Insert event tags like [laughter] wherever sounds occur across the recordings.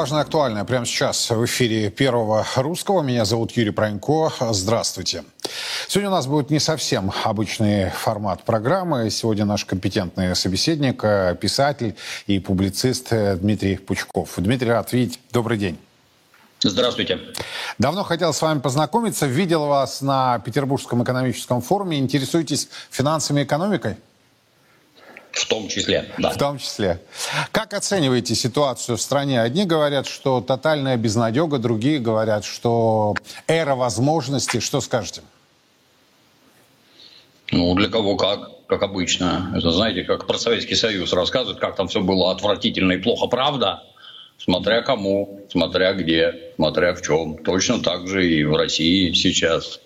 важное актуальное прямо сейчас в эфире Первого Русского. Меня зовут Юрий Пронько. Здравствуйте. Сегодня у нас будет не совсем обычный формат программы. Сегодня наш компетентный собеседник, э, писатель и публицист Дмитрий Пучков. Дмитрий, рад видеть. Добрый день. Здравствуйте. Давно хотел с вами познакомиться. Видел вас на Петербургском экономическом форуме. Интересуетесь финансами и экономикой? В том числе, да. В том числе. Как оцениваете ситуацию в стране? Одни говорят, что тотальная безнадега, другие говорят, что эра возможностей. Что скажете? Ну, для кого как, как обычно. Это, знаете, как про Советский Союз рассказывают, как там все было отвратительно и плохо, правда? Смотря кому, смотря где, смотря в чем. Точно так же и в России сейчас.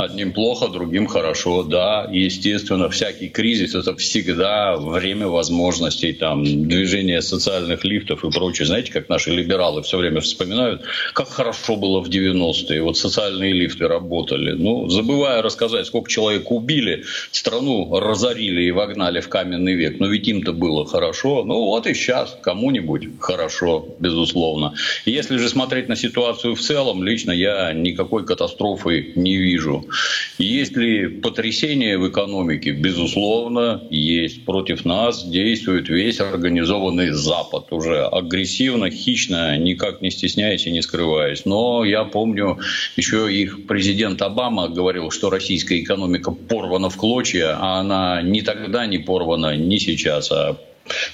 Одним плохо, другим хорошо. Да, естественно, всякий кризис – это всегда время возможностей, там, движения социальных лифтов и прочее. Знаете, как наши либералы все время вспоминают, как хорошо было в 90-е. Вот социальные лифты работали. Ну, забывая рассказать, сколько человек убили, страну разорили и вогнали в каменный век. Но ведь им-то было хорошо. Ну, вот и сейчас кому-нибудь хорошо, безусловно. Если же смотреть на ситуацию в целом, лично я никакой катастрофы не вижу. Есть ли потрясение в экономике? Безусловно, есть. Против нас действует весь организованный Запад уже агрессивно, хищно, никак не стесняясь и не скрываясь. Но я помню, еще их президент Обама говорил, что российская экономика порвана в клочья, а она ни тогда не порвана, ни сейчас, а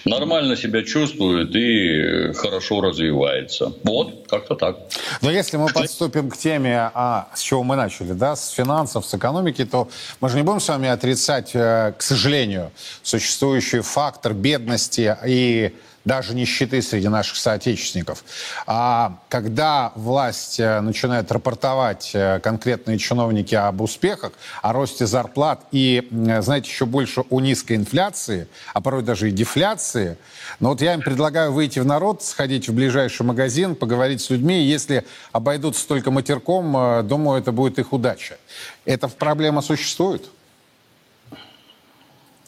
нормально себя чувствует и хорошо развивается. Вот, как-то так. Но если мы подступим к теме, а, с чего мы начали, да, с финансов, с экономики, то мы же не будем с вами отрицать, э, к сожалению, существующий фактор бедности и даже нищеты среди наших соотечественников. А когда власть э, начинает рапортовать э, конкретные чиновники об успехах, о росте зарплат и, знаете, еще больше о низкой инфляции, а порой даже и дефляции, но вот я им предлагаю выйти в народ, сходить в ближайший магазин, поговорить с людьми. Если обойдутся только матерком, э, думаю, это будет их удача. Эта проблема существует?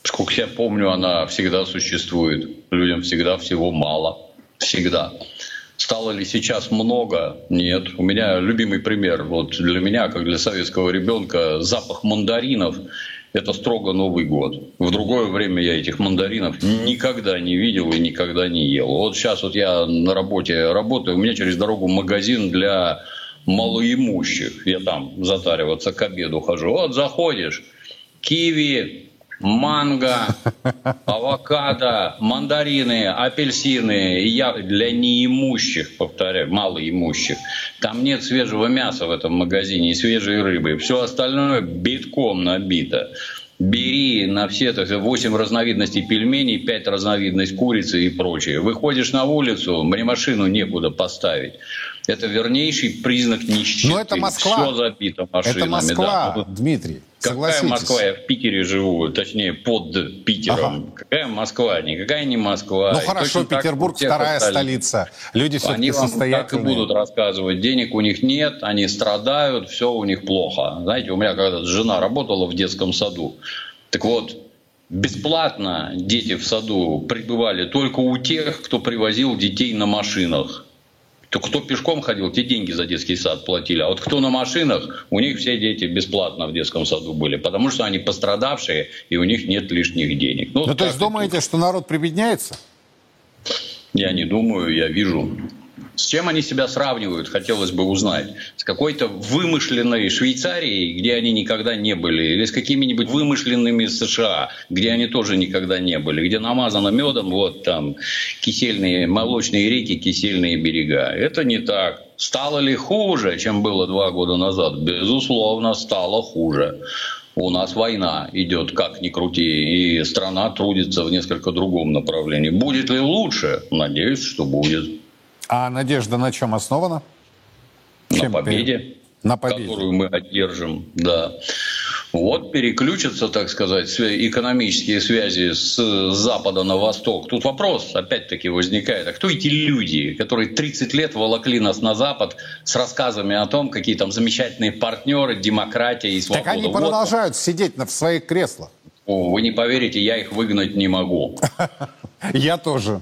Сколько я помню, она всегда существует. Людям всегда всего мало. Всегда. Стало ли сейчас много? Нет. У меня любимый пример. Вот для меня, как для советского ребенка, запах мандаринов – это строго Новый год. В другое время я этих мандаринов никогда не видел и никогда не ел. Вот сейчас вот я на работе работаю, у меня через дорогу магазин для малоимущих. Я там затариваться к обеду хожу. Вот заходишь, киви, манго, [laughs] авокадо, мандарины, апельсины я для неимущих, повторяю, малоимущих. Там нет свежего мяса в этом магазине и свежей рыбы. Все остальное битком набито. Бери на все так, 8 разновидностей пельменей, 5 разновидностей курицы и прочее. Выходишь на улицу, мне машину некуда поставить. Это вернейший признак нищеты. Но это Москва. Все забито машинами. Это Москва, да. Дмитрий. Какая Москва? Я в Питере живу, точнее под Питером. Ага. Какая Москва? Никакая не Москва. Ну хорошо, Точно Петербург вторая столица. Люди все-таки Они вам так и будут рассказывать. Денег у них нет, они страдают, все у них плохо. Знаете, у меня когда жена работала в детском саду. Так вот, бесплатно дети в саду пребывали только у тех, кто привозил детей на машинах. То кто пешком ходил, те деньги за детский сад платили. А вот кто на машинах, у них все дети бесплатно в детском саду были. Потому что они пострадавшие, и у них нет лишних денег. Ну, ну то есть думаете, что народ прибедняется? Я не думаю, я вижу. С чем они себя сравнивают, хотелось бы узнать. С какой-то вымышленной Швейцарией, где они никогда не были, или с какими-нибудь вымышленными США, где они тоже никогда не были, где намазано медом вот там кисельные, молочные реки, кисельные берега. Это не так. Стало ли хуже, чем было два года назад? Безусловно, стало хуже. У нас война идет, как ни крути, и страна трудится в несколько другом направлении. Будет ли лучше? Надеюсь, что будет. А надежда на чем основана? На чем победе, на победе, которую мы одержим, да. Вот переключатся, так сказать, экономические связи с запада на восток. Тут вопрос, опять-таки, возникает. А кто эти люди, которые 30 лет волокли нас на запад с рассказами о том, какие там замечательные партнеры, демократия и свобода? Так они продолжают вот. сидеть в своих креслах. О, вы не поверите, я их выгнать не могу. [laughs] Я тоже.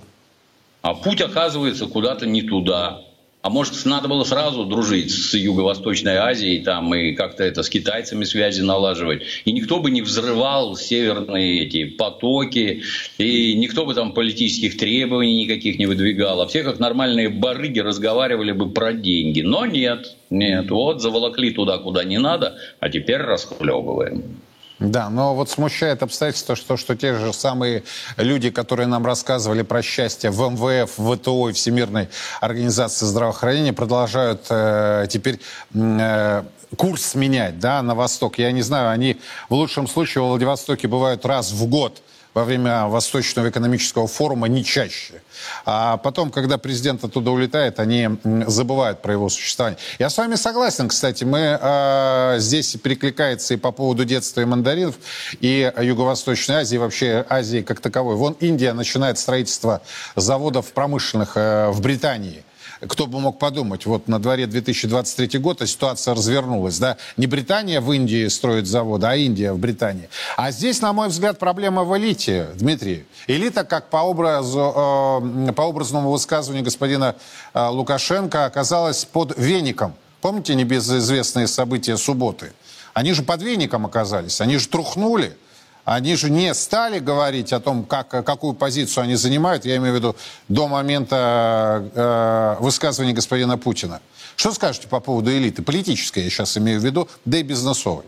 А путь оказывается куда-то не туда. А может, надо было сразу дружить с Юго-Восточной Азией там, и как-то это с китайцами связи налаживать. И никто бы не взрывал северные эти потоки, и никто бы там политических требований никаких не выдвигал. А все как нормальные барыги разговаривали бы про деньги. Но нет, нет. Вот заволокли туда, куда не надо, а теперь расхлебываем. Да, но вот смущает обстоятельство, что, что те же самые люди, которые нам рассказывали про счастье в МВФ, в ВТО и Всемирной организации здравоохранения, продолжают э, теперь э, курс менять да, на восток. Я не знаю, они в лучшем случае в Владивостоке бывают раз в год – во время Восточного экономического форума не чаще. А потом, когда президент оттуда улетает, они забывают про его существование. Я с вами согласен, кстати. Мы э, здесь перекликается и по поводу детства и мандаринов, и Юго-Восточной Азии, вообще Азии как таковой. Вон Индия начинает строительство заводов промышленных э, в Британии – кто бы мог подумать, вот на дворе 2023 год, а ситуация развернулась, да, не Британия в Индии строит заводы, а Индия в Британии. А здесь, на мой взгляд, проблема в элите, Дмитрий. Элита, как по, образу, э, по образному высказыванию господина э, Лукашенко, оказалась под веником. Помните небезызвестные события субботы? Они же под веником оказались, они же трухнули. Они же не стали говорить о том, как, какую позицию они занимают, я имею в виду до момента э, высказывания господина Путина. Что скажете по поводу элиты? Политической я сейчас имею в виду, да и бизнесовой.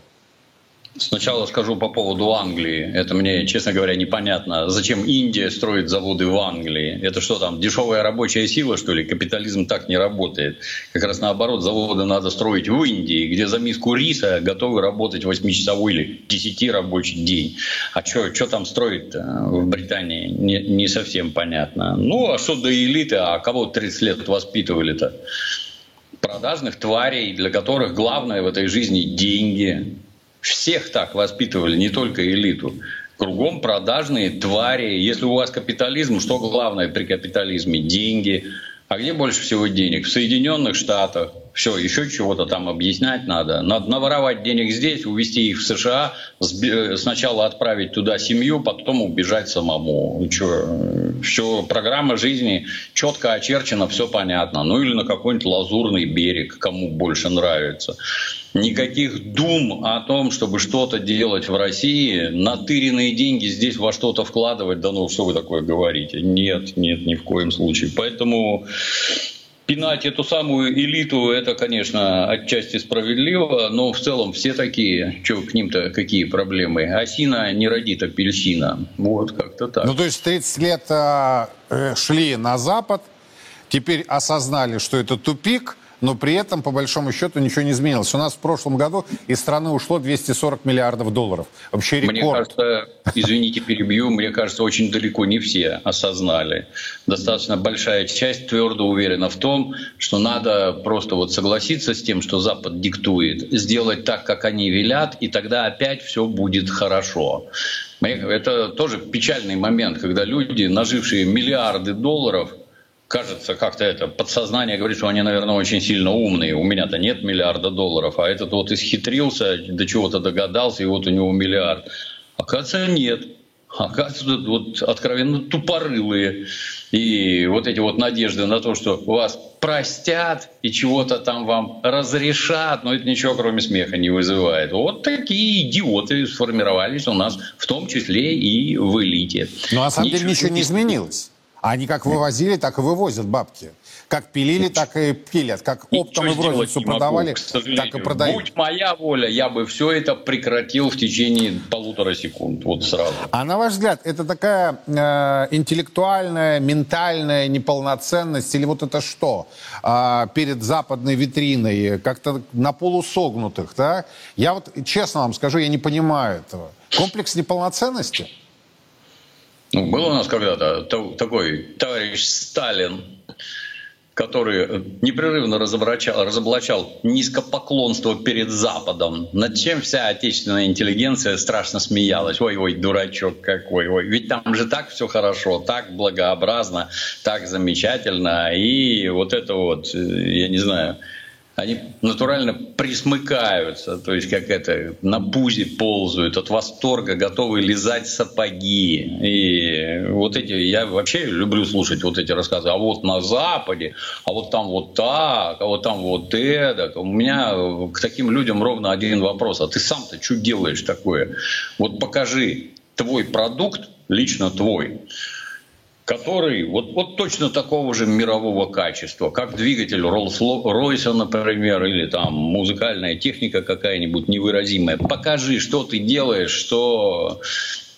Сначала скажу по поводу Англии. Это мне, честно говоря, непонятно. Зачем Индия строит заводы в Англии? Это что там, дешевая рабочая сила, что ли? Капитализм так не работает. Как раз наоборот, заводы надо строить в Индии, где за миску риса готовы работать 8-часовой или 10 рабочий день. А что там строить в Британии? Не, не совсем понятно. Ну, а что до элиты? А кого 30 лет воспитывали-то? Продажных тварей, для которых главное в этой жизни деньги всех так воспитывали, не только элиту. Кругом продажные твари. Если у вас капитализм, что главное при капитализме? Деньги. А где больше всего денег? В Соединенных Штатах. Все, еще чего-то там объяснять надо. Надо наворовать денег здесь, увезти их в США, сначала отправить туда семью, потом убежать самому. Что, все, программа жизни четко очерчена, все понятно. Ну или на какой-нибудь лазурный берег, кому больше нравится никаких дум о том, чтобы что-то делать в России, натыренные деньги здесь во что-то вкладывать, да ну что вы такое говорите? Нет, нет, ни в коем случае. Поэтому пинать эту самую элиту, это, конечно, отчасти справедливо, но в целом все такие, что к ним-то какие проблемы? Осина не родит апельсина. Вот как-то так. Ну, то есть 30 лет э, шли на Запад, теперь осознали, что это тупик – но при этом, по большому счету, ничего не изменилось. У нас в прошлом году из страны ушло 240 миллиардов долларов. Вообще рекорд. Мне кажется, извините, перебью, мне кажется, очень далеко не все осознали. Достаточно большая часть твердо уверена в том, что надо просто вот согласиться с тем, что Запад диктует, сделать так, как они велят, и тогда опять все будет хорошо. Это тоже печальный момент, когда люди, нажившие миллиарды долларов, кажется, как-то это подсознание говорит, что они, наверное, очень сильно умные. У меня-то нет миллиарда долларов, а этот вот исхитрился, до чего-то догадался, и вот у него миллиард. Оказывается, нет. Оказывается, вот откровенно тупорылые. И вот эти вот надежды на то, что вас простят и чего-то там вам разрешат, но это ничего кроме смеха не вызывает. Вот такие идиоты сформировались у нас, в том числе и в элите. Но на самом деле ничего не изменилось. Они как вывозили, так и вывозят бабки. Как пилили, так и пилят. Как оптом и в розницу продавали, могу, так и продают. Будь моя воля, я бы все это прекратил в течение полутора секунд. Вот сразу. А на ваш взгляд, это такая э, интеллектуальная, ментальная неполноценность или вот это что? Э, перед западной витриной, как-то на полусогнутых, да? Я вот честно вам скажу, я не понимаю этого. Комплекс неполноценности? Ну, был у нас когда-то такой товарищ Сталин, который непрерывно разоблачал, разоблачал низкопоклонство перед Западом, над чем вся отечественная интеллигенция страшно смеялась. Ой-ой, дурачок какой, ой, ведь там же так все хорошо, так благообразно, так замечательно. И вот это вот, я не знаю, они натурально присмыкаются, то есть как это, на пузе ползают, от восторга готовы лизать сапоги. И вот эти, я вообще люблю слушать вот эти рассказы, а вот на Западе, а вот там вот так, а вот там вот это. У меня к таким людям ровно один вопрос, а ты сам-то что делаешь такое? Вот покажи твой продукт, лично твой, который вот, вот точно такого же мирового качества, как двигатель Rolls-Royce, например, или там музыкальная техника какая-нибудь невыразимая. Покажи, что ты делаешь, что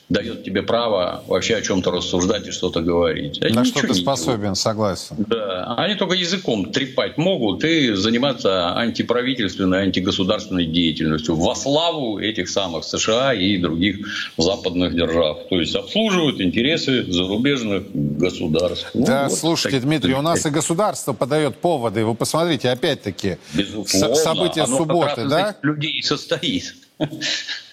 дает тебе право вообще о чем-то рассуждать и что-то говорить. Они На что ты способен, делают. согласен. Да, они только языком трепать могут и заниматься антиправительственной, антигосударственной деятельностью во славу этих самых США и других западных держав. То есть обслуживают интересы зарубежных государств. Ну, да, вот слушайте, так, Дмитрий, у нас и государство подает поводы. Вы посмотрите, опять-таки, события Оно субботы, да? людей состоит. [laughs]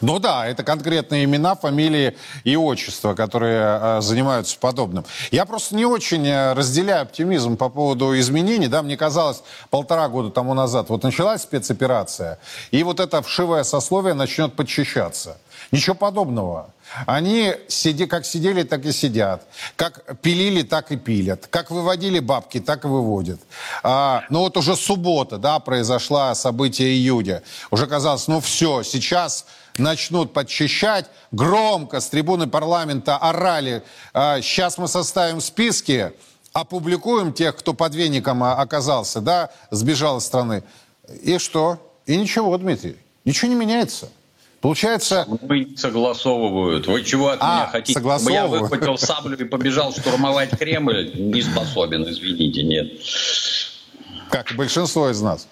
Ну да, это конкретные имена, фамилии и отчества, которые э, занимаются подобным. Я просто не очень э, разделяю оптимизм по поводу изменений. Да, мне казалось, полтора года тому назад вот началась спецоперация, и вот это вшивое сословие начнет подчищаться. Ничего подобного. Они сиди, как сидели, так и сидят. Как пилили, так и пилят. Как выводили бабки, так и выводят. А, ну вот уже суббота, да, произошла событие июня. Уже казалось, ну все, сейчас начнут подчищать. Громко с трибуны парламента орали. А, сейчас мы составим списки, опубликуем тех, кто под веником оказался, да, сбежал из страны. И что? И ничего, Дмитрий, ничего не меняется. Получается... Вы согласовывают. Вы чего от а, меня хотите? Я выхватил саблю и побежал штурмовать Кремль. Не способен, извините, нет. Как большинство из нас.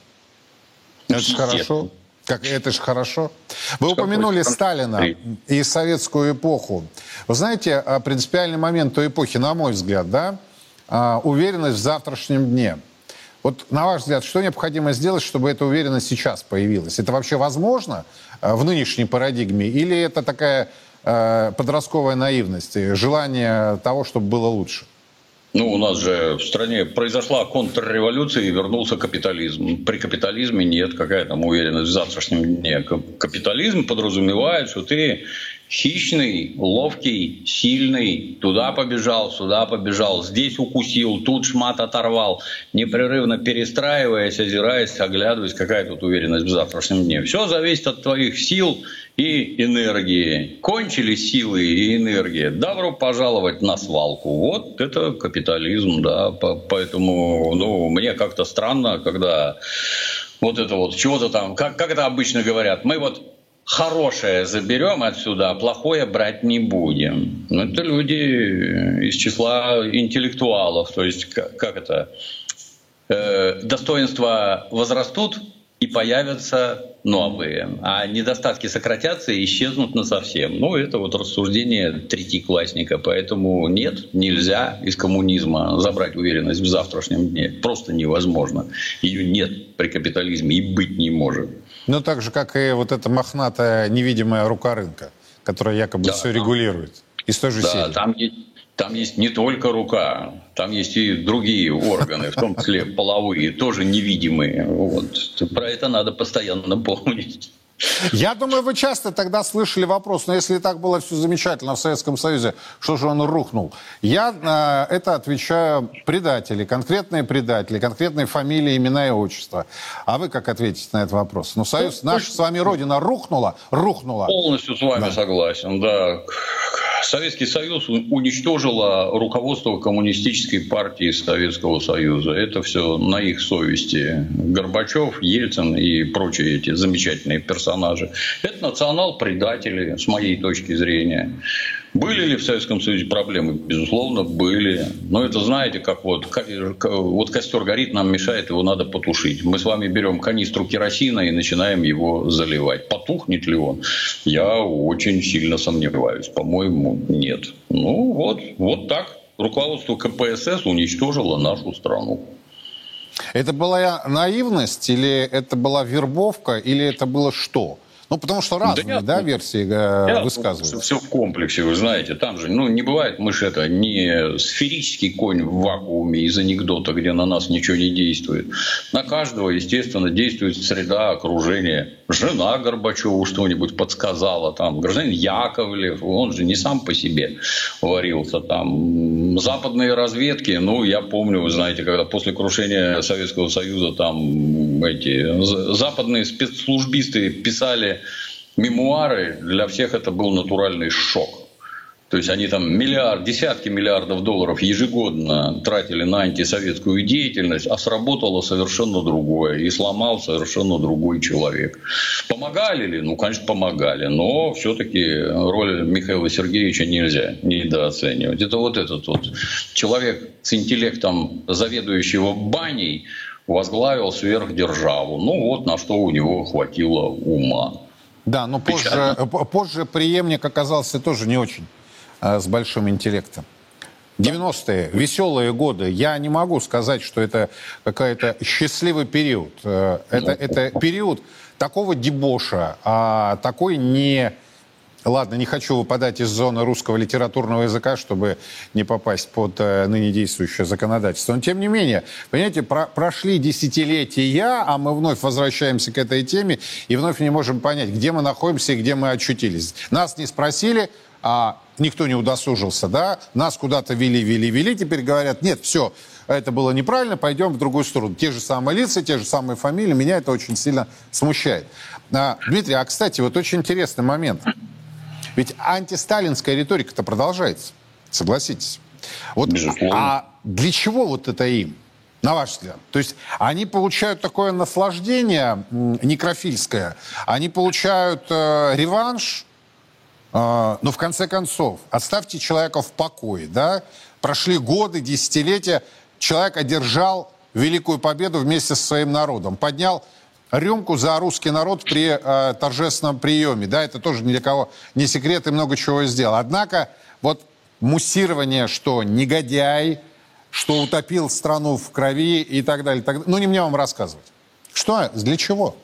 Это хорошо. Как это же хорошо. Вы Что упомянули Сталина и советскую эпоху. Вы знаете, а, принципиальный момент той эпохи, на мой взгляд, да, а, уверенность в завтрашнем дне. Вот на ваш взгляд, что необходимо сделать, чтобы эта уверенность сейчас появилась? Это вообще возможно а, в нынешней парадигме? Или это такая подростковая наивность, желание того, чтобы было лучше? Ну, у нас же в стране произошла контрреволюция и вернулся капитализм. При капитализме нет, какая там уверенность в завтрашнем дне. Капитализм подразумевает, что ты хищный, ловкий, сильный, туда побежал, сюда побежал, здесь укусил, тут шмат оторвал, непрерывно перестраиваясь, озираясь, оглядываясь, какая тут уверенность в завтрашнем дне. Все зависит от твоих сил и энергии. Кончились силы и энергия. Добро пожаловать на свалку. Вот это капитализм, да. Поэтому, ну, мне как-то странно, когда вот это вот чего-то там, как, как это обычно говорят, мы вот хорошее заберем отсюда, а плохое брать не будем. Но это люди из числа интеллектуалов, то есть как, как это, э, достоинства возрастут, и появятся новые. А недостатки сократятся и исчезнут на совсем. Ну, это вот рассуждение третьеклассника. Поэтому нет, нельзя из коммунизма забрать уверенность в завтрашнем дне. Просто невозможно. Ее нет при капитализме и быть не может. Ну, так же, как и вот эта мохнатая невидимая рука рынка, которая якобы да, все регулирует. Из той же да, серии. Там есть там есть не только рука, там есть и другие органы, в том числе половые, тоже невидимые. Вот. Про это надо постоянно помнить. Я думаю, вы часто тогда слышали вопрос, но «Ну, если так было все замечательно в Советском Союзе, что же он рухнул? Я на это отвечаю предатели, конкретные предатели, конкретные фамилии, имена и отчества. А вы как ответите на этот вопрос? Ну, Союз, ну, наша с вами Родина рухнула, рухнула. Полностью с вами да. согласен, да. Советский Союз уничтожило руководство коммунистической партии Советского Союза. Это все на их совести. Горбачев, Ельцин и прочие эти замечательные персонажи. Это национал-предатели, с моей точки зрения. Были ли в Советском Союзе проблемы? Безусловно, были. Но это знаете, как вот, вот костер горит, нам мешает, его надо потушить. Мы с вами берем канистру керосина и начинаем его заливать. Потухнет ли он? Я очень сильно сомневаюсь. По-моему, нет. Ну вот, вот так. Руководство КПСС уничтожило нашу страну. Это была наивность или это была вербовка или это было что? Ну, потому что разные, да, да версии э, высказываются. Все в комплексе, вы знаете. Там же, ну, не бывает, мы же это не сферический конь в вакууме из анекдота, где на нас ничего не действует. На каждого, естественно, действует среда окружения. Жена Горбачеву что-нибудь подсказала, там, гражданин Яковлев, он же не сам по себе варился там. Западные разведки, ну, я помню, вы знаете, когда после крушения Советского Союза там эти западные спецслужбисты писали мемуары, для всех это был натуральный шок. То есть они там миллиард, десятки миллиардов долларов ежегодно тратили на антисоветскую деятельность, а сработало совершенно другое. И сломал совершенно другой человек. Помогали ли? Ну, конечно, помогали. Но все-таки роль Михаила Сергеевича нельзя недооценивать. Это вот этот вот человек с интеллектом заведующего баней возглавил сверхдержаву. Ну, вот на что у него хватило ума. Да, но позже, позже преемник оказался тоже не очень э, с большим интеллектом. 90-е, веселые годы. Я не могу сказать, что это какой-то счастливый период. Э, это, это период такого дебоша, а такой не Ладно, не хочу выпадать из зоны русского литературного языка, чтобы не попасть под э, ныне действующее законодательство. Но тем не менее, понимаете, про прошли десятилетия, а мы вновь возвращаемся к этой теме и вновь не можем понять, где мы находимся и где мы очутились. Нас не спросили, а никто не удосужился, да? Нас куда-то вели, вели, вели, теперь говорят, нет, все, это было неправильно, пойдем в другую сторону. Те же самые лица, те же самые фамилии, меня это очень сильно смущает. А, Дмитрий, а, кстати, вот очень интересный момент. Ведь антисталинская риторика-то продолжается, согласитесь. Вот, а для чего вот это им? на ваш взгляд? То есть они получают такое наслаждение некрофильское, они получают э, реванш, но в конце концов, оставьте человека в покое, да? Прошли годы, десятилетия, человек одержал великую победу вместе со своим народом, поднял рюмку за русский народ при э, торжественном приеме. Да, это тоже ни для кого не секрет и много чего сделал. Однако вот муссирование, что негодяй, что утопил страну в крови и так далее. Так, ну, не мне вам рассказывать. Что, для чего?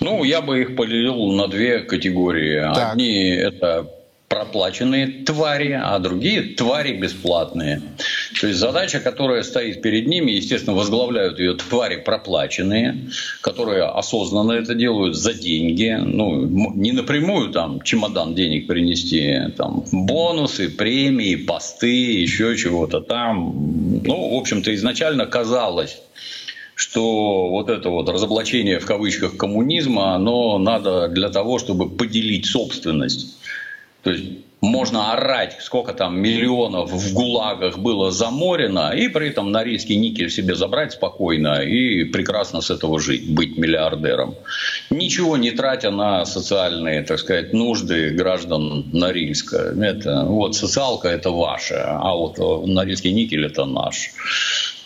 Ну, я бы их поделил на две категории. Так. Одни – это проплаченные твари, а другие твари бесплатные. То есть задача, которая стоит перед ними, естественно, возглавляют ее твари проплаченные, которые осознанно это делают за деньги, ну, не напрямую там чемодан денег принести, там бонусы, премии, посты, еще чего-то там. Ну, в общем-то, изначально казалось, что вот это вот разоблачение в кавычках коммунизма, оно надо для того, чтобы поделить собственность то есть можно орать, сколько там миллионов в ГУЛАГах было заморено, и при этом Норильский никель себе забрать спокойно и прекрасно с этого жить, быть миллиардером. Ничего не тратя на социальные, так сказать, нужды граждан Норильска. Это, вот социалка это ваша, а вот Норильский никель это наш.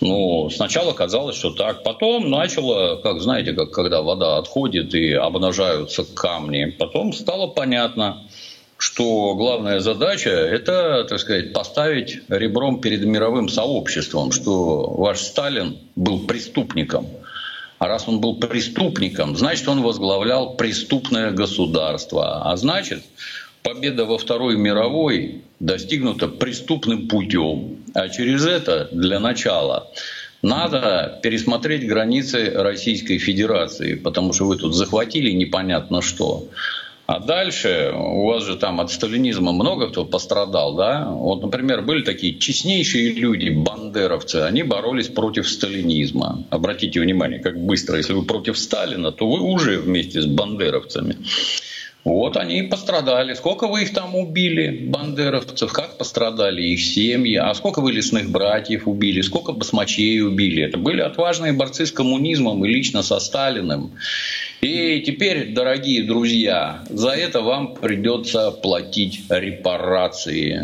Ну, сначала казалось, что так. Потом начало, как знаете, как когда вода отходит и обнажаются камни. Потом стало понятно, что главная задача – это, так сказать, поставить ребром перед мировым сообществом, что ваш Сталин был преступником. А раз он был преступником, значит, он возглавлял преступное государство. А значит, победа во Второй мировой достигнута преступным путем. А через это, для начала, надо пересмотреть границы Российской Федерации, потому что вы тут захватили непонятно что. А дальше у вас же там от сталинизма много кто пострадал, да? Вот, например, были такие честнейшие люди, бандеровцы, они боролись против сталинизма. Обратите внимание, как быстро, если вы против Сталина, то вы уже вместе с бандеровцами. Вот они и пострадали. Сколько вы их там убили, бандеровцев? Как пострадали их семьи? А сколько вы лесных братьев убили? Сколько басмачей убили? Это были отважные борцы с коммунизмом и лично со Сталиным. И теперь, дорогие друзья, за это вам придется платить репарации.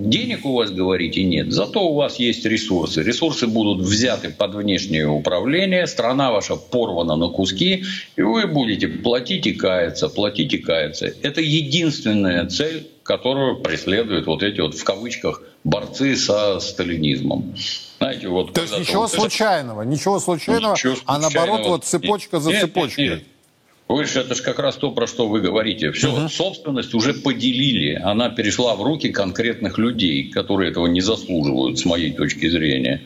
Денег у вас, говорите, нет, зато у вас есть ресурсы. Ресурсы будут взяты под внешнее управление, страна ваша порвана на куски, и вы будете платить и каяться, платить и каяться. Это единственная цель, которую преследуют вот эти вот в кавычках борцы со сталинизмом. Знаете, вот То есть ничего вот случайного, ничего случайного, ничего случайного, а наоборот вот цепочка за нет, цепочкой. Нет, нет. Вы же это же как раз то, про что вы говорите. Все, угу. собственность уже поделили. Она перешла в руки конкретных людей, которые этого не заслуживают, с моей точки зрения.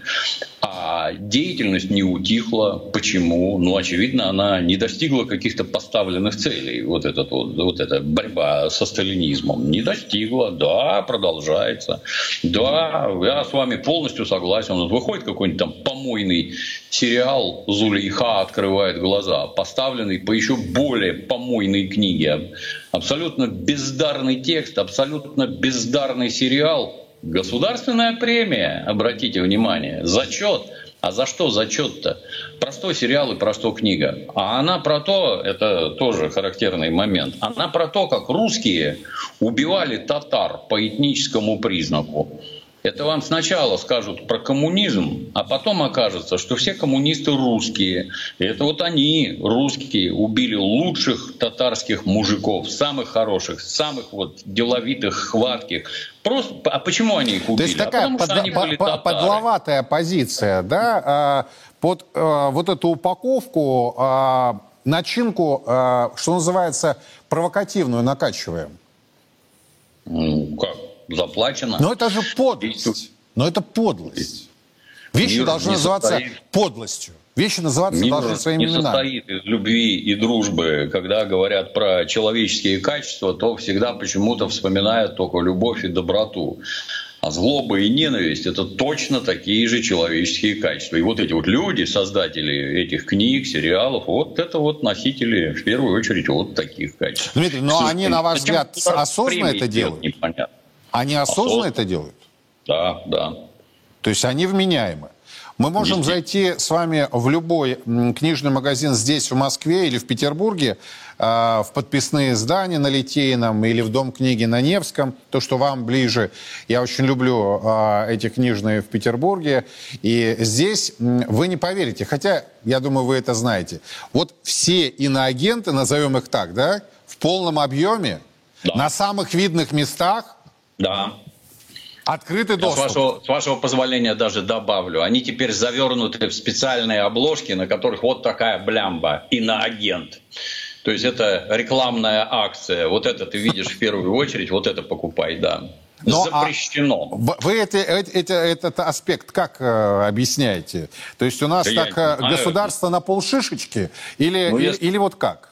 А деятельность не утихла. Почему? Ну, очевидно, она не достигла каких-то поставленных целей. Вот, этот, вот, вот эта борьба со сталинизмом. Не достигла. Да, продолжается. Да, я с вами полностью согласен. Вот выходит какой-нибудь там помойный сериал «Зулейха открывает глаза», поставленный по еще более помойной книге. Абсолютно бездарный текст, абсолютно бездарный сериал. Государственная премия, обратите внимание, зачет. А за что зачет-то? Простой сериал и про что книга. А она про то, это тоже характерный момент, она про то, как русские убивали татар по этническому признаку. Это вам сначала скажут про коммунизм, а потом окажется, что все коммунисты русские. И это вот они, русские, убили лучших татарских мужиков, самых хороших, самых вот деловитых, хватких. Просто, а почему они их убили? То есть такая а под, они по, были по, подловатая позиция, да, а, под а, вот эту упаковку, а, начинку, а, что называется, провокативную накачиваем. Ну, как? Заплачено. Но это же подлость. Но это подлость. Вещи Мир должны называться состоит... подлостью. Вещи называться Мир должны своими не состоит из любви и дружбы. Когда говорят про человеческие качества, то всегда почему-то вспоминают только любовь и доброту. А злоба и ненависть – это точно такие же человеческие качества. И вот эти вот люди, создатели этих книг, сериалов, вот это вот носители, в первую очередь, вот таких качеств. Дмитрий, но они, на ваш взгляд, осознанно это делают? Непонятно. Они осознанно это делают? Да, да. То есть они вменяемы. Мы можем зайти с вами в любой книжный магазин здесь, в Москве или в Петербурге, а, в подписные издания на Литейном или в Дом книги на Невском, то, что вам ближе. Я очень люблю а, эти книжные в Петербурге. И здесь вы не поверите, хотя, я думаю, вы это знаете. Вот все иноагенты, назовем их так, да, в полном объеме, да. на самых видных местах, да. Открытый доступ. с, вашего, с вашего позволения даже добавлю. Они теперь завернуты в специальные обложки, на которых вот такая блямба. Иноагент. То есть это рекламная акция. Вот это ты видишь в первую очередь, вот это покупай, да. Но, а Запрещено. А вы это, это, этот аспект как э, объясняете? То есть у нас да так э, государство на полшишечки или, ну, если... или вот как?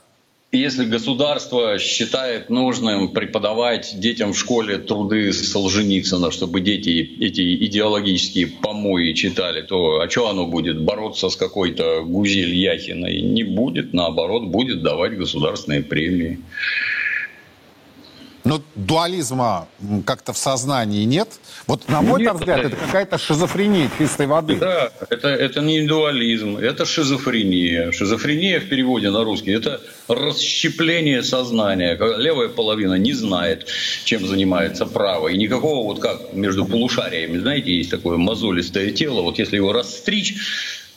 Если государство считает нужным преподавать детям в школе труды Солженицына, чтобы дети эти идеологические помои читали, то а что оно будет? Бороться с какой-то Гузель Яхиной? Не будет, наоборот, будет давать государственные премии. Но дуализма как-то в сознании нет. Вот, на мой нет, взгляд, это, это какая-то шизофрения чистой воды. Да, это, это не дуализм, это шизофрения. Шизофрения в переводе на русский – это расщепление сознания. Левая половина не знает, чем занимается правая. И никакого вот как между полушариями, знаете, есть такое мозолистое тело. Вот если его расстричь,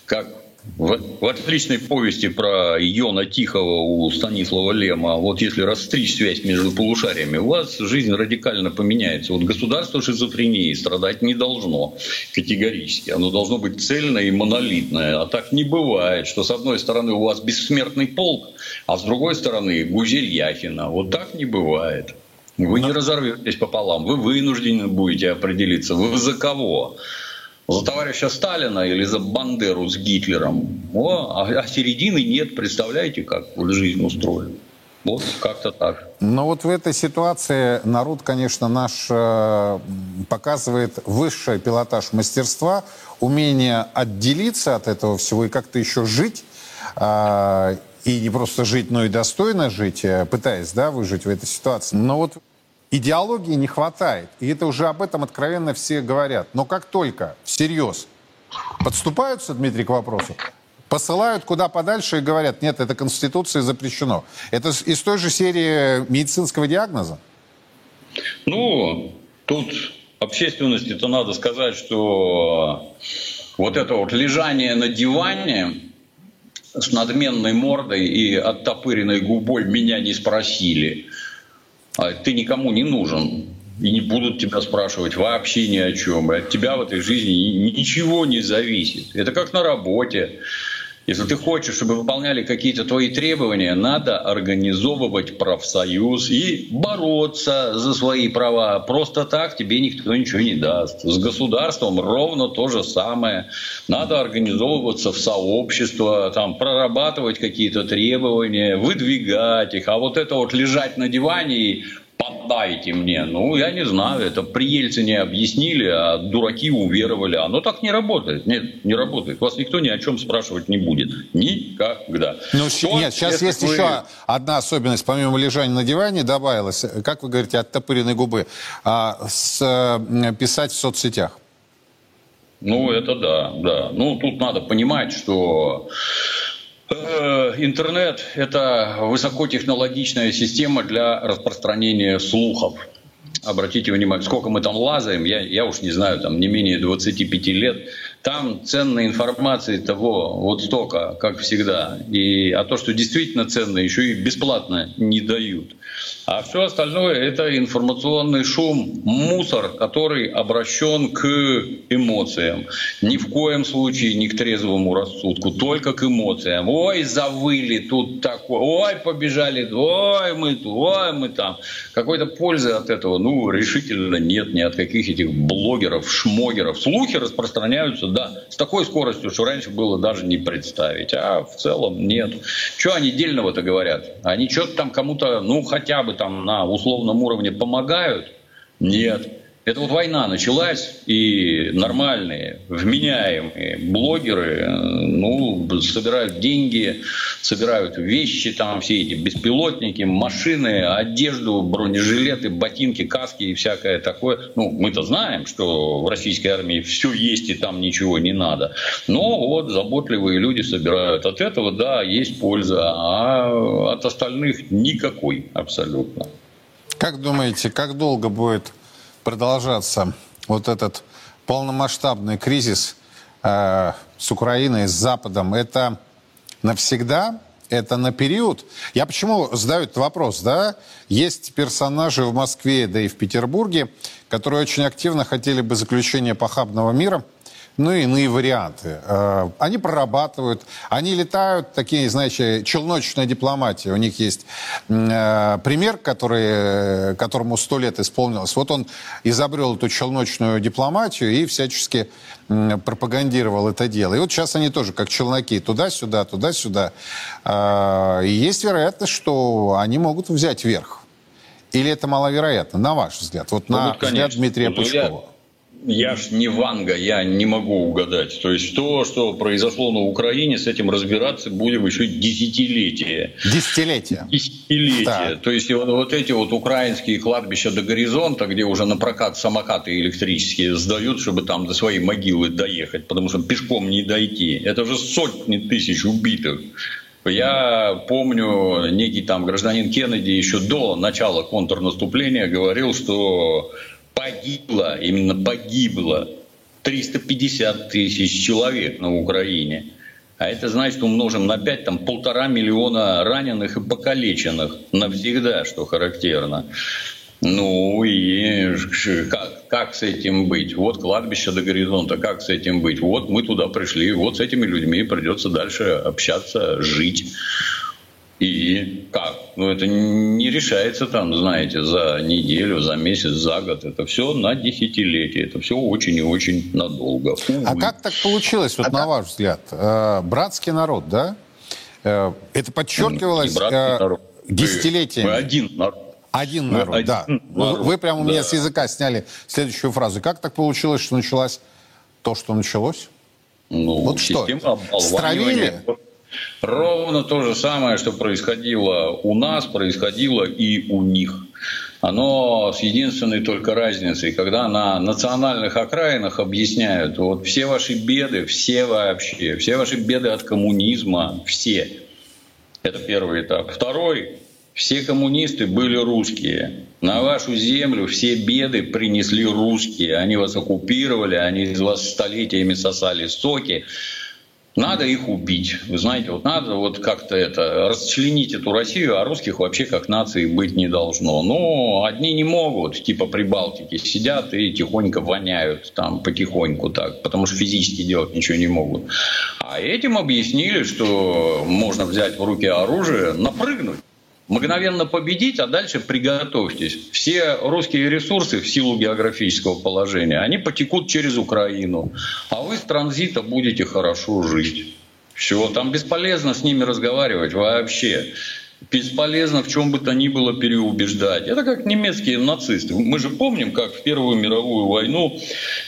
как в, в отличной повести про Йона Тихого у Станислава Лема, вот если расстричь связь между полушариями, у вас жизнь радикально поменяется. Вот государство шизофрении страдать не должно категорически. Оно должно быть цельное и монолитное. А так не бывает, что с одной стороны у вас бессмертный полк, а с другой стороны Гузель Яхина. Вот так не бывает. Вы не разорветесь пополам. Вы вынуждены будете определиться. Вы за кого? За товарища Сталина или за Бандеру с Гитлером. О, а, а середины нет, представляете, как вот жизнь устроена. Вот как-то так. Но вот в этой ситуации народ, конечно, наш э, показывает высший пилотаж мастерства, умение отделиться от этого всего и как-то еще жить. Э, и не просто жить, но и достойно жить, э, пытаясь да, выжить в этой ситуации. Но вот идеологии не хватает. И это уже об этом откровенно все говорят. Но как только всерьез подступаются, Дмитрий, к вопросу, посылают куда подальше и говорят, нет, это Конституцией запрещено. Это из той же серии медицинского диагноза? Ну, тут общественности-то надо сказать, что вот это вот лежание на диване с надменной мордой и оттопыренной губой меня не спросили – ты никому не нужен. И не будут тебя спрашивать вообще ни о чем. И от тебя в этой жизни ничего не зависит. Это как на работе. Если ты хочешь, чтобы выполняли какие-то твои требования, надо организовывать профсоюз и бороться за свои права. Просто так тебе никто ничего не даст. С государством ровно то же самое. Надо организовываться в сообщество, там, прорабатывать какие-то требования, выдвигать их. А вот это вот лежать на диване и поддайте мне. Ну, я не знаю, это при Ельцине объяснили, а дураки уверовали. Оно так не работает. Нет, не работает. Вас никто ни о чем спрашивать не будет. Никогда. Ну, вот, нет, сейчас есть вы... еще одна особенность. Помимо лежания на диване добавилась, как вы говорите, от топыренной губы, а, с, э, писать в соцсетях. Ну, это да, да. Ну, тут надо понимать, что интернет – это высокотехнологичная система для распространения слухов. Обратите внимание, сколько мы там лазаем, я, я уж не знаю, там не менее 25 лет. Там ценной информации того вот столько, как всегда. И, а то, что действительно ценно, еще и бесплатно не дают. А все остальное – это информационный шум, мусор, который обращен к эмоциям. Ни в коем случае не к трезвому рассудку, только к эмоциям. Ой, завыли тут такое, ой, побежали, ой, мы тут, ой, мы там. Какой-то пользы от этого, ну, решительно нет, ни от каких этих блогеров, шмогеров. Слухи распространяются, да, с такой скоростью, что раньше было даже не представить. А в целом нет. Что они дельного-то говорят? Они что-то там кому-то, ну, хотя бы там на условном уровне помогают? Нет. Это вот война началась, и нормальные, вменяемые блогеры ну, собирают деньги, собирают вещи, там все эти беспилотники, машины, одежду, бронежилеты, ботинки, каски и всякое такое. Ну, мы-то знаем, что в российской армии все есть и там ничего не надо. Но вот заботливые люди собирают. От этого, да, есть польза, а от остальных никакой абсолютно. Как думаете, как долго будет продолжаться вот этот полномасштабный кризис э, с Украиной, с Западом, это навсегда? Это на период? Я почему задаю этот вопрос, да? Есть персонажи в Москве, да и в Петербурге, которые очень активно хотели бы заключения похабного мира – ну и иные варианты. Э, они прорабатывают, они летают, такие, знаете, челночная дипломатия. У них есть э, пример, который, которому сто лет исполнилось. Вот он изобрел эту челночную дипломатию и всячески пропагандировал это дело. И вот сейчас они тоже как челноки туда-сюда, туда-сюда. Э, и есть вероятность, что они могут взять верх. Или это маловероятно, на ваш взгляд? Вот ну, на вот, взгляд Дмитрия ну, Пучкова я ж не Ванга, я не могу угадать. То есть то, что произошло на Украине, с этим разбираться будем еще десятилетия. Десятилетия. Десятилетия. Да. То есть вот, вот эти вот украинские кладбища до горизонта, где уже на прокат самокаты электрические сдают, чтобы там до своей могилы доехать, потому что пешком не дойти. Это же сотни тысяч убитых. Я помню, некий там гражданин Кеннеди еще до начала контрнаступления говорил, что погибло, именно погибло 350 тысяч человек на Украине. А это значит, умножим на 5, там полтора миллиона раненых и покалеченных навсегда, что характерно. Ну и как, как с этим быть? Вот кладбище до горизонта, как с этим быть? Вот мы туда пришли, вот с этими людьми придется дальше общаться, жить. И как? Ну, это не решается там, знаете, за неделю, за месяц, за год. Это все на десятилетие. Это все очень и очень надолго. Увы. А как так получилось, вот а на как? ваш взгляд? Э, братский народ, да? Э, это подчеркивалось э, десятилетиями. Мы один народ. Один народ, Мы да. Один народ, вы, вы прямо да. у меня с языка сняли следующую фразу. Как так получилось, что началось то, что началось? Ну, вот что? Стравили? Ровно то же самое, что происходило у нас, происходило и у них. Оно с единственной только разницей, когда на национальных окраинах объясняют, вот все ваши беды, все вообще, все ваши беды от коммунизма, все. Это первый этап. Второй, все коммунисты были русские. На вашу землю все беды принесли русские. Они вас оккупировали, они из вас столетиями сосали соки Надо их убить. Вы знаете, вот надо вот как-то это расчленить эту Россию, а русских вообще как нации быть не должно. Но одни не могут, типа Прибалтики, сидят и тихонько воняют там потихоньку так, потому что физически делать ничего не могут. А этим объяснили, что можно взять в руки оружие, напрыгнуть мгновенно победить, а дальше приготовьтесь. Все русские ресурсы в силу географического положения, они потекут через Украину, а вы с транзита будете хорошо жить. Все, там бесполезно с ними разговаривать вообще бесполезно в чем бы то ни было переубеждать. Это как немецкие нацисты. Мы же помним, как в Первую мировую войну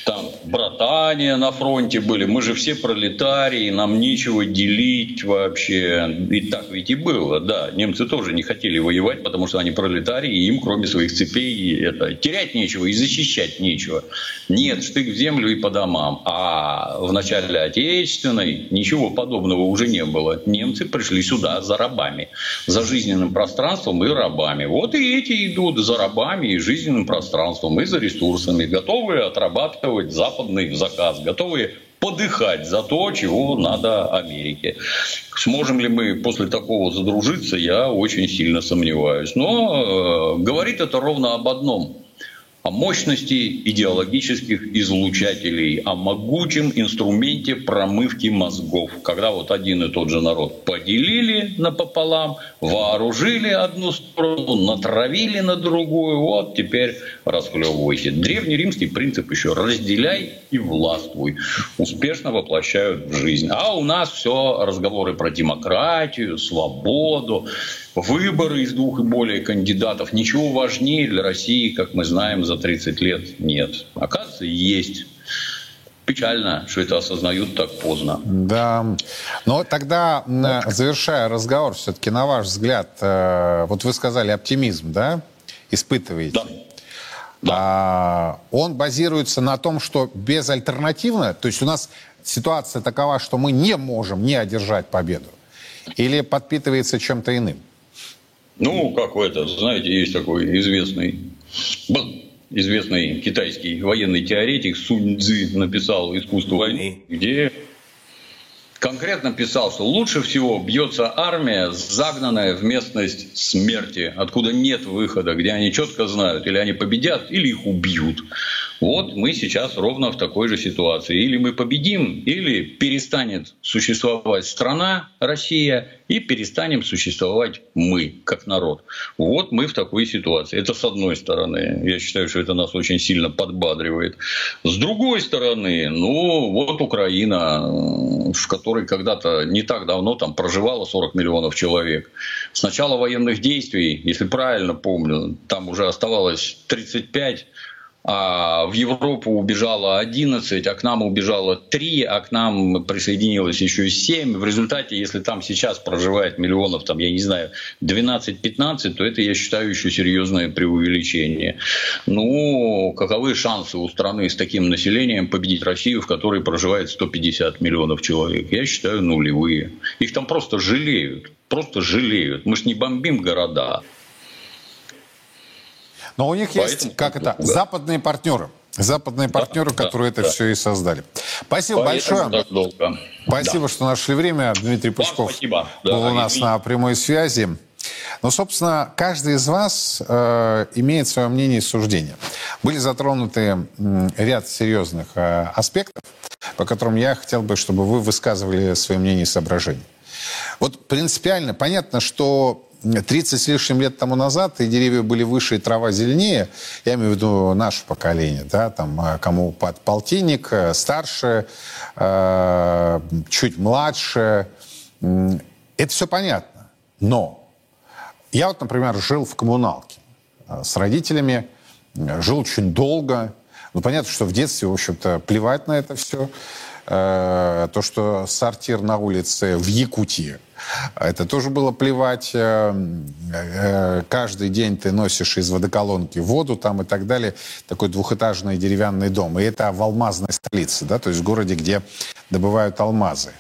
там братания на фронте были. Мы же все пролетарии, нам нечего делить вообще. И так ведь и было, да. Немцы тоже не хотели воевать, потому что они пролетарии, и им кроме своих цепей это, терять нечего и защищать нечего. Нет, штык в землю и по домам. А в начале Отечественной ничего подобного уже не было. Немцы пришли сюда за рабами, за жизненным пространством и рабами. Вот и эти идут за рабами и жизненным пространством, и за ресурсами, готовые отрабатывать западный заказ, готовые подыхать за то, чего надо Америке. Сможем ли мы после такого задружиться, я очень сильно сомневаюсь. Но э, говорит это ровно об одном – о мощности идеологических излучателей, о могучем инструменте промывки мозгов, когда вот один и тот же народ поделили напополам, вооружили одну сторону, натравили на другую, вот теперь расхлебывайся. Древний римский принцип еще «разделяй и властвуй» успешно воплощают в жизнь. А у нас все разговоры про демократию, свободу, выборы из двух и более кандидатов. Ничего важнее для России, как мы знаем, за 30 лет нет. Оказывается, есть. Печально, что это осознают так поздно. Да. Но тогда, завершая разговор, все-таки, на ваш взгляд, э, вот вы сказали оптимизм, да? Испытываете? Да. Да. А, он базируется на том, что безальтернативно, то есть у нас ситуация такова, что мы не можем не одержать победу, или подпитывается чем-то иным? Ну, как это, знаете, есть такой известный, был известный китайский военный теоретик Сунь Цзы написал «Искусство войны», где конкретно писал, что лучше всего бьется армия, загнанная в местность смерти, откуда нет выхода, где они четко знают, или они победят, или их убьют. Вот мы сейчас ровно в такой же ситуации. Или мы победим, или перестанет существовать страна, Россия, и перестанем существовать мы, как народ. Вот мы в такой ситуации. Это с одной стороны. Я считаю, что это нас очень сильно подбадривает. С другой стороны, ну, вот Украина, в которой когда-то не так давно там проживало 40 миллионов человек. С начала военных действий, если правильно помню, там уже оставалось 35 а в Европу убежало 11, а к нам убежало 3, а к нам присоединилось еще 7. В результате, если там сейчас проживает миллионов, там, я не знаю, 12-15, то это, я считаю, еще серьезное преувеличение. Ну, каковы шансы у страны с таким населением победить Россию, в которой проживает 150 миллионов человек? Я считаю, нулевые. Их там просто жалеют. Просто жалеют. Мы же не бомбим города. Но у них Поэтому, есть, как это, да. западные партнеры. Западные партнеры, да, которые да, это да. все и создали. Спасибо Поэтому большое. долго. Спасибо, да. что нашли время. Дмитрий Пучков спасибо. был да, у нас извините. на прямой связи. Ну, собственно, каждый из вас э, имеет свое мнение и суждение. Были затронуты э, ряд серьезных э, аспектов, по которым я хотел бы, чтобы вы высказывали свои мнения и соображения. Вот принципиально понятно, что 30 с лишним лет тому назад и деревья были выше, и трава зеленее. Я имею в виду наше поколение, да, там, э, кому под полтинник, э, старше, э, чуть младше. Это все понятно. Но я вот, например, жил в коммуналке с родителями, жил очень долго. Ну, понятно, что в детстве, в общем-то, плевать на это все. То, что сортир на улице в Якутии – это тоже было плевать. Э, э, каждый день ты носишь из водоколонки воду там и так далее. Такой двухэтажный деревянный дом. И это в алмазной столице, да, то есть в городе, где добывают алмазы.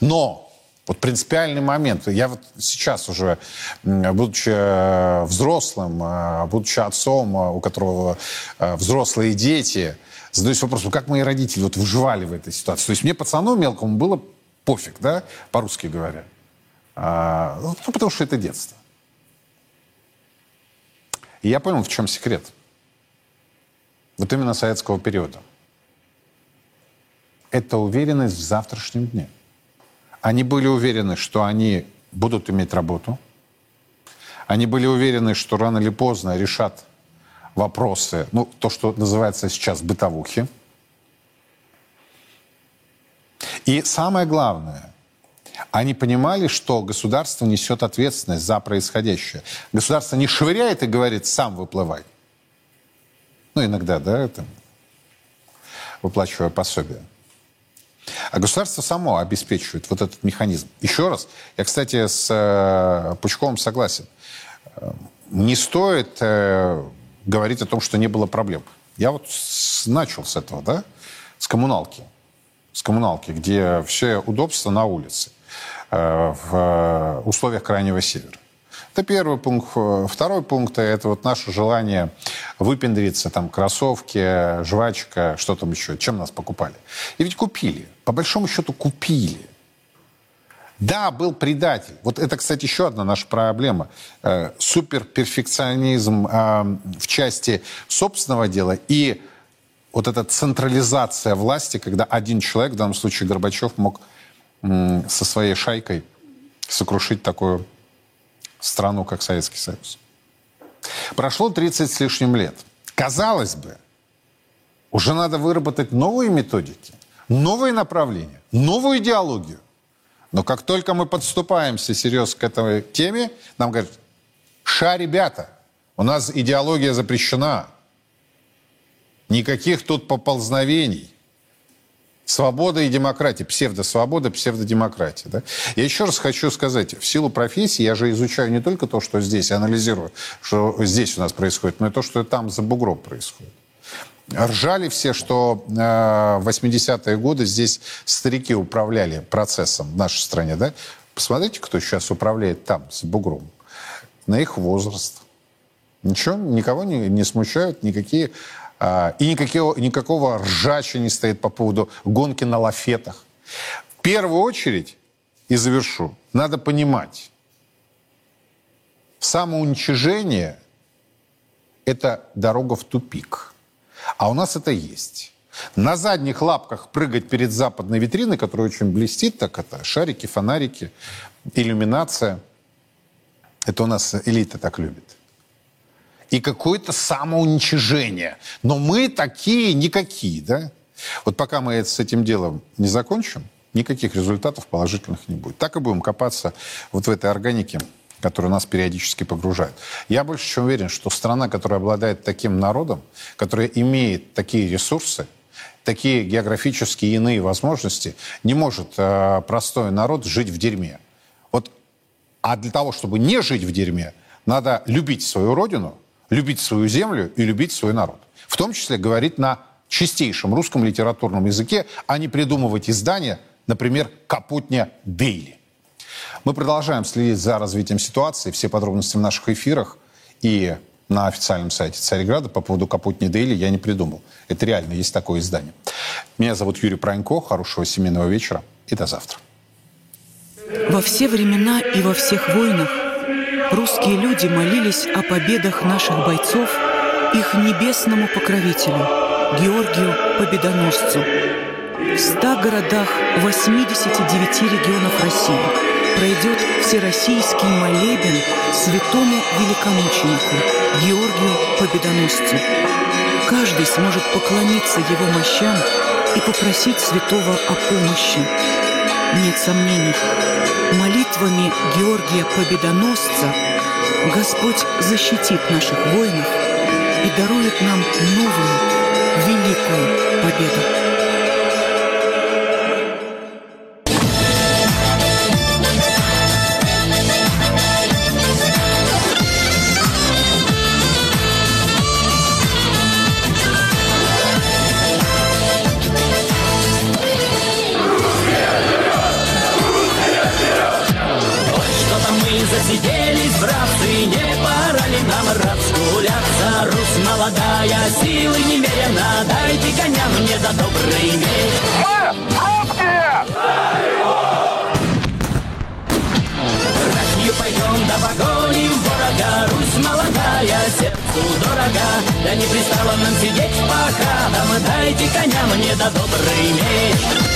Но вот принципиальный момент. Я вот сейчас уже, будучи э, взрослым, будучи отцом, у которого взрослые дети, задаюсь вопросом, как мои родители вот выживали в этой ситуации. То есть мне, пацану мелкому, было пофиг, да, по-русски говоря. А, ну, потому что это детство. И я понял, в чем секрет. Вот именно советского периода. Это уверенность в завтрашнем дне. Они были уверены, что они будут иметь работу. Они были уверены, что рано или поздно решат вопросы, ну, то, что называется сейчас бытовухи. И самое главное, они понимали, что государство несет ответственность за происходящее. Государство не швыряет и говорит, сам выплывай. Ну, иногда, да, это выплачивая пособие. А государство само обеспечивает вот этот механизм. Еще раз, я, кстати, с э, Пучковым согласен. Э, не стоит э, говорить о том, что не было проблем. Я вот начал с этого, да, с коммуналки. С коммуналки, где все удобства на улице, в условиях Крайнего Севера. Это первый пункт. Второй пункт – это вот наше желание выпендриться, там, кроссовки, жвачка, что там еще, чем нас покупали. И ведь купили. По большому счету купили. Да, был предатель. Вот это, кстати, еще одна наша проблема. Э, суперперфекционизм э, в части собственного дела и вот эта централизация власти, когда один человек, в данном случае Горбачев, мог э, со своей шайкой сокрушить такую страну, как Советский Союз. Прошло 30 с лишним лет. Казалось бы, уже надо выработать новые методики, новые направления, новую идеологию. Но как только мы подступаемся серьезно к этой теме, нам говорят, ша, ребята, у нас идеология запрещена. Никаких тут поползновений. Свобода и демократия, псевдосвобода, псевдодемократия. Да? Я еще раз хочу сказать, в силу профессии я же изучаю не только то, что здесь, анализирую, что здесь у нас происходит, но и то, что там за бугром происходит. Ржали все, что э, в 80-е годы здесь старики управляли процессом в нашей стране. Да? Посмотрите, кто сейчас управляет там, с бугром. На их возраст. Ничего, никого не, не смущают никакие и никакого, никакого ржача не стоит по поводу гонки на лафетах. В первую очередь, и завершу, надо понимать, самоуничижение – это дорога в тупик. А у нас это есть. На задних лапках прыгать перед западной витриной, которая очень блестит, так это шарики, фонарики, иллюминация. Это у нас элита так любит и какое-то самоуничижение. Но мы такие никакие, да? Вот пока мы с этим делом не закончим, никаких результатов положительных не будет. Так и будем копаться вот в этой органике, которая нас периодически погружает. Я больше чем уверен, что страна, которая обладает таким народом, которая имеет такие ресурсы, такие географические и иные возможности, не может э, простой народ жить в дерьме. Вот, а для того, чтобы не жить в дерьме, надо любить свою родину, любить свою землю и любить свой народ. В том числе говорить на чистейшем русском литературном языке, а не придумывать издания, например, «Капутня Дейли». Мы продолжаем следить за развитием ситуации. Все подробности в наших эфирах и на официальном сайте Царьграда по поводу «Капутни Дейли» я не придумал. Это реально есть такое издание. Меня зовут Юрий Пронько. Хорошего семейного вечера и до завтра. Во все времена и во всех войнах русские люди молились о победах наших бойцов их небесному покровителю, Георгию Победоносцу. В ста городах 89 регионов России пройдет всероссийский молебен святому великомученику Георгию Победоносцу. Каждый сможет поклониться его мощам и попросить святого о помощи. Нет сомнений, молитвами Георгия Победоносца Господь защитит наших воинов и дарует нам новую, великую победу. молодая, силы немерено, дайте коня мне за добрый день. Мы пойдем до погони ворога, Русь молодая, сердцу дорога, да не пристало нам сидеть пока, да мы дайте коня мне за добрый меч.